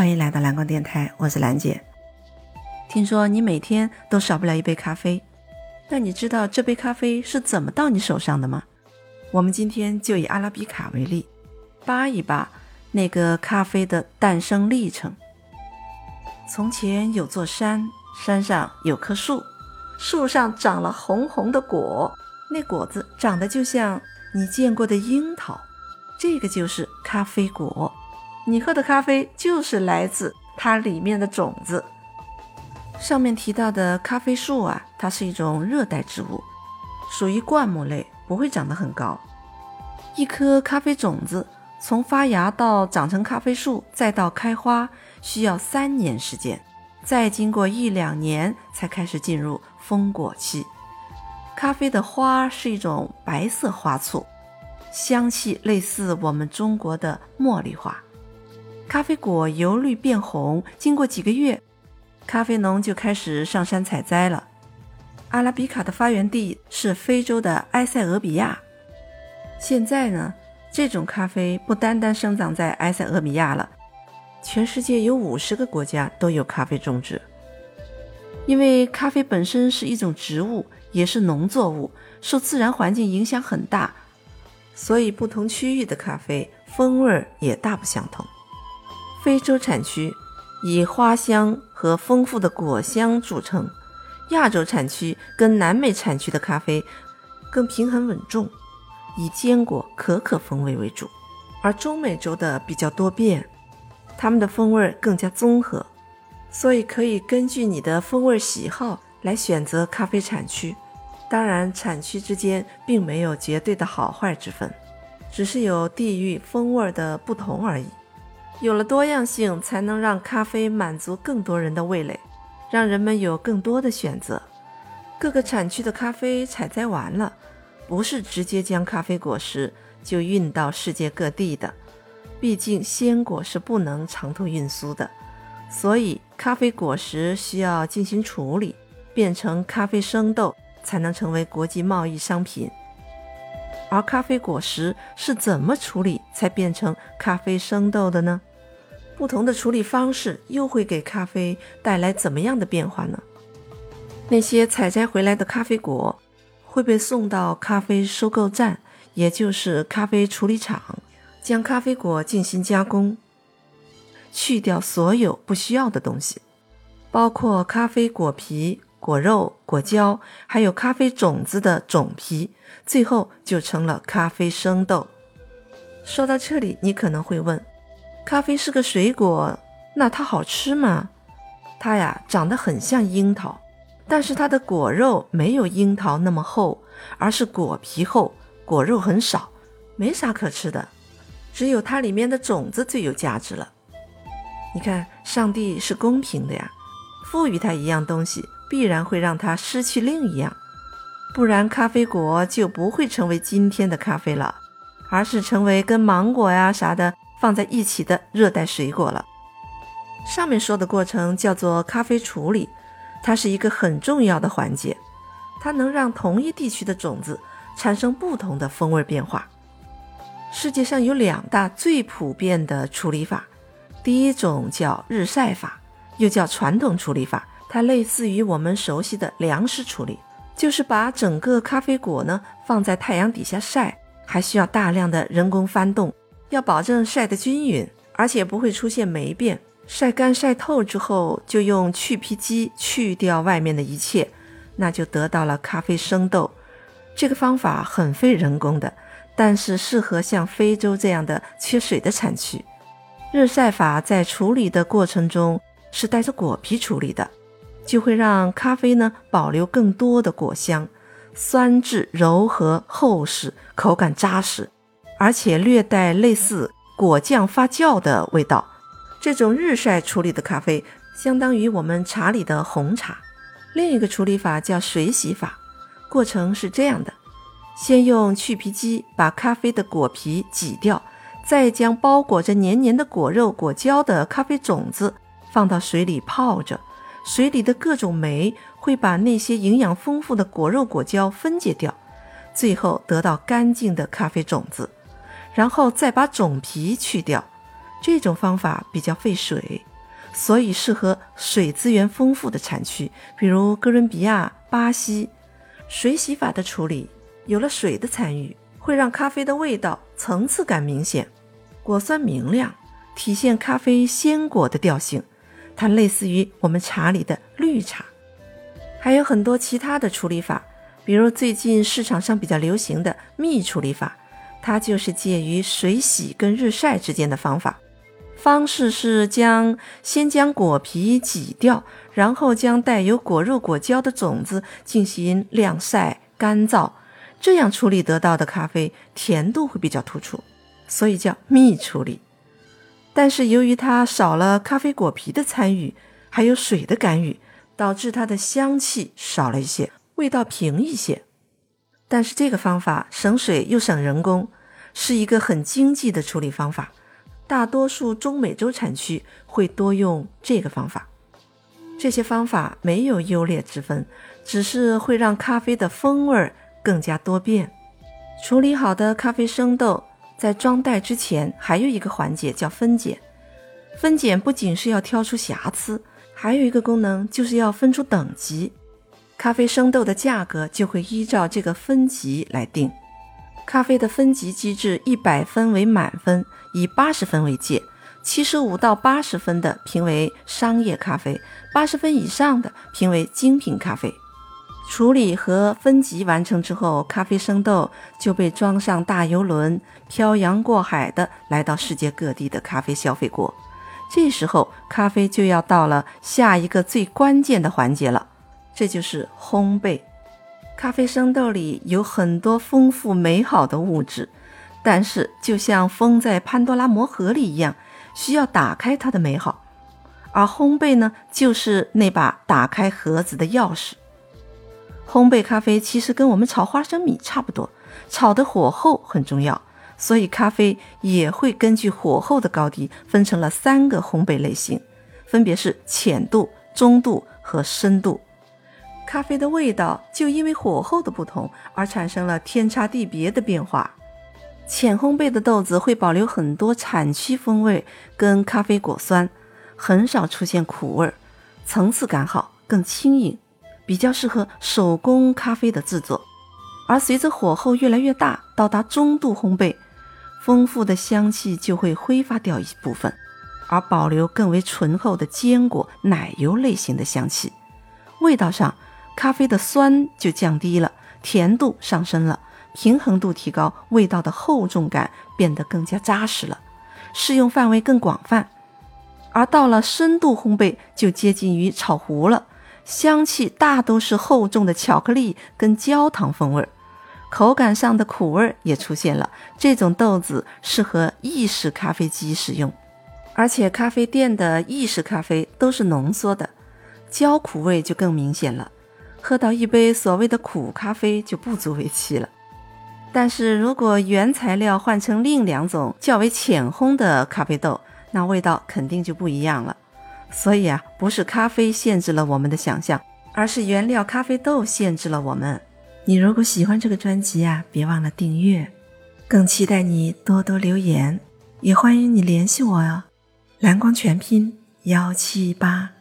欢迎来到蓝光电台，我是兰姐。听说你每天都少不了一杯咖啡，那你知道这杯咖啡是怎么到你手上的吗？我们今天就以阿拉比卡为例，扒一扒那个咖啡的诞生历程。从前有座山，山上有棵树，树上长了红红的果，那果子长得就像你见过的樱桃，这个就是咖啡果。你喝的咖啡就是来自它里面的种子。上面提到的咖啡树啊，它是一种热带植物，属于灌木类，不会长得很高。一颗咖啡种子从发芽到长成咖啡树，再到开花，需要三年时间，再经过一两年才开始进入丰果期。咖啡的花是一种白色花簇，香气类似我们中国的茉莉花。咖啡果由绿变红，经过几个月，咖啡农就开始上山采摘了。阿拉比卡的发源地是非洲的埃塞俄比亚。现在呢，这种咖啡不单单生长在埃塞俄比亚了，全世界有五十个国家都有咖啡种植。因为咖啡本身是一种植物，也是农作物，受自然环境影响很大，所以不同区域的咖啡风味也大不相同。非洲产区以花香和丰富的果香著称，亚洲产区跟南美产区的咖啡更平衡稳重，以坚果可可风味为主，而中美洲的比较多变，它们的风味更加综合，所以可以根据你的风味喜好来选择咖啡产区。当然，产区之间并没有绝对的好坏之分，只是有地域风味的不同而已。有了多样性，才能让咖啡满足更多人的味蕾，让人们有更多的选择。各个产区的咖啡采摘完了，不是直接将咖啡果实就运到世界各地的，毕竟鲜果是不能长途运输的，所以咖啡果实需要进行处理，变成咖啡生豆，才能成为国际贸易商品。而咖啡果实是怎么处理才变成咖啡生豆的呢？不同的处理方式又会给咖啡带来怎么样的变化呢？那些采摘回来的咖啡果会被送到咖啡收购站，也就是咖啡处理厂，将咖啡果进行加工，去掉所有不需要的东西，包括咖啡果皮、果肉、果胶，还有咖啡种子的种皮，最后就成了咖啡生豆。说到这里，你可能会问。咖啡是个水果，那它好吃吗？它呀长得很像樱桃，但是它的果肉没有樱桃那么厚，而是果皮厚，果肉很少，没啥可吃的。只有它里面的种子最有价值了。你看，上帝是公平的呀，赋予它一样东西，必然会让它失去另一样，不然咖啡果就不会成为今天的咖啡了，而是成为跟芒果呀啥的。放在一起的热带水果了。上面说的过程叫做咖啡处理，它是一个很重要的环节，它能让同一地区的种子产生不同的风味变化。世界上有两大最普遍的处理法，第一种叫日晒法，又叫传统处理法，它类似于我们熟悉的粮食处理，就是把整个咖啡果呢放在太阳底下晒，还需要大量的人工翻动。要保证晒得均匀，而且不会出现霉变。晒干晒透之后，就用去皮机去掉外面的一切，那就得到了咖啡生豆。这个方法很费人工的，但是适合像非洲这样的缺水的产区。日晒法在处理的过程中是带着果皮处理的，就会让咖啡呢保留更多的果香，酸质柔和厚实，口感扎实。而且略带类似果酱发酵的味道。这种日晒处理的咖啡相当于我们茶里的红茶。另一个处理法叫水洗法，过程是这样的：先用去皮机把咖啡的果皮挤掉，再将包裹着黏黏的果肉、果胶的咖啡种子放到水里泡着。水里的各种酶会把那些营养丰富的果肉、果胶分解掉，最后得到干净的咖啡种子。然后再把种皮去掉，这种方法比较费水，所以适合水资源丰富的产区，比如哥伦比亚、巴西。水洗法的处理有了水的参与，会让咖啡的味道层次感明显，果酸明亮，体现咖啡鲜果的调性。它类似于我们茶里的绿茶。还有很多其他的处理法，比如最近市场上比较流行的蜜处理法，它就是介于水洗跟日晒之间的方法。方式是将先将果皮挤掉，然后将带有果肉果胶的种子进行晾晒干燥，这样处理得到的咖啡甜度会比较突出，所以叫蜜处理。但是由于它少了咖啡果皮的参与，还有水的干预，导致它的香气少了一些，味道平一些。但是这个方法省水又省人工，是一个很经济的处理方法。大多数中美洲产区会多用这个方法，这些方法没有优劣之分，只是会让咖啡的风味更加多变。处理好的咖啡生豆在装袋之前还有一个环节叫分拣，分拣不仅是要挑出瑕疵，还有一个功能就是要分出等级，咖啡生豆的价格就会依照这个分级来定。咖啡的分级机制，一百分为满分，以八十分为界，七十五到八十分的评为商业咖啡，八十分以上的评为精品咖啡。处理和分级完成之后，咖啡生豆就被装上大游轮，漂洋过海的来到世界各地的咖啡消费国。这时候，咖啡就要到了下一个最关键的环节了，这就是烘焙。咖啡生豆里有很多丰富美好的物质，但是就像封在潘多拉魔盒里一样，需要打开它的美好。而烘焙呢，就是那把打开盒子的钥匙。烘焙咖啡其实跟我们炒花生米差不多，炒的火候很重要，所以咖啡也会根据火候的高低分成了三个烘焙类型，分别是浅度、中度和深度。咖啡的味道就因为火候的不同而产生了天差地别的变化。浅烘焙的豆子会保留很多产区风味跟咖啡果酸，很少出现苦味儿，层次感好，更轻盈，比较适合手工咖啡的制作。而随着火候越来越大，到达中度烘焙，丰富的香气就会挥发掉一部分，而保留更为醇厚的坚果、奶油类型的香气，味道上。咖啡的酸就降低了，甜度上升了，平衡度提高，味道的厚重感变得更加扎实了，适用范围更广泛。而到了深度烘焙，就接近于炒糊了，香气大都是厚重的巧克力跟焦糖风味儿，口感上的苦味儿也出现了。这种豆子适合意式咖啡机使用，而且咖啡店的意式咖啡都是浓缩的，焦苦味就更明显了。喝到一杯所谓的苦咖啡就不足为奇了，但是如果原材料换成另两种较为浅烘的咖啡豆，那味道肯定就不一样了。所以啊，不是咖啡限制了我们的想象，而是原料咖啡豆限制了我们。你如果喜欢这个专辑啊，别忘了订阅，更期待你多多留言，也欢迎你联系我哟。蓝光全拼幺七八。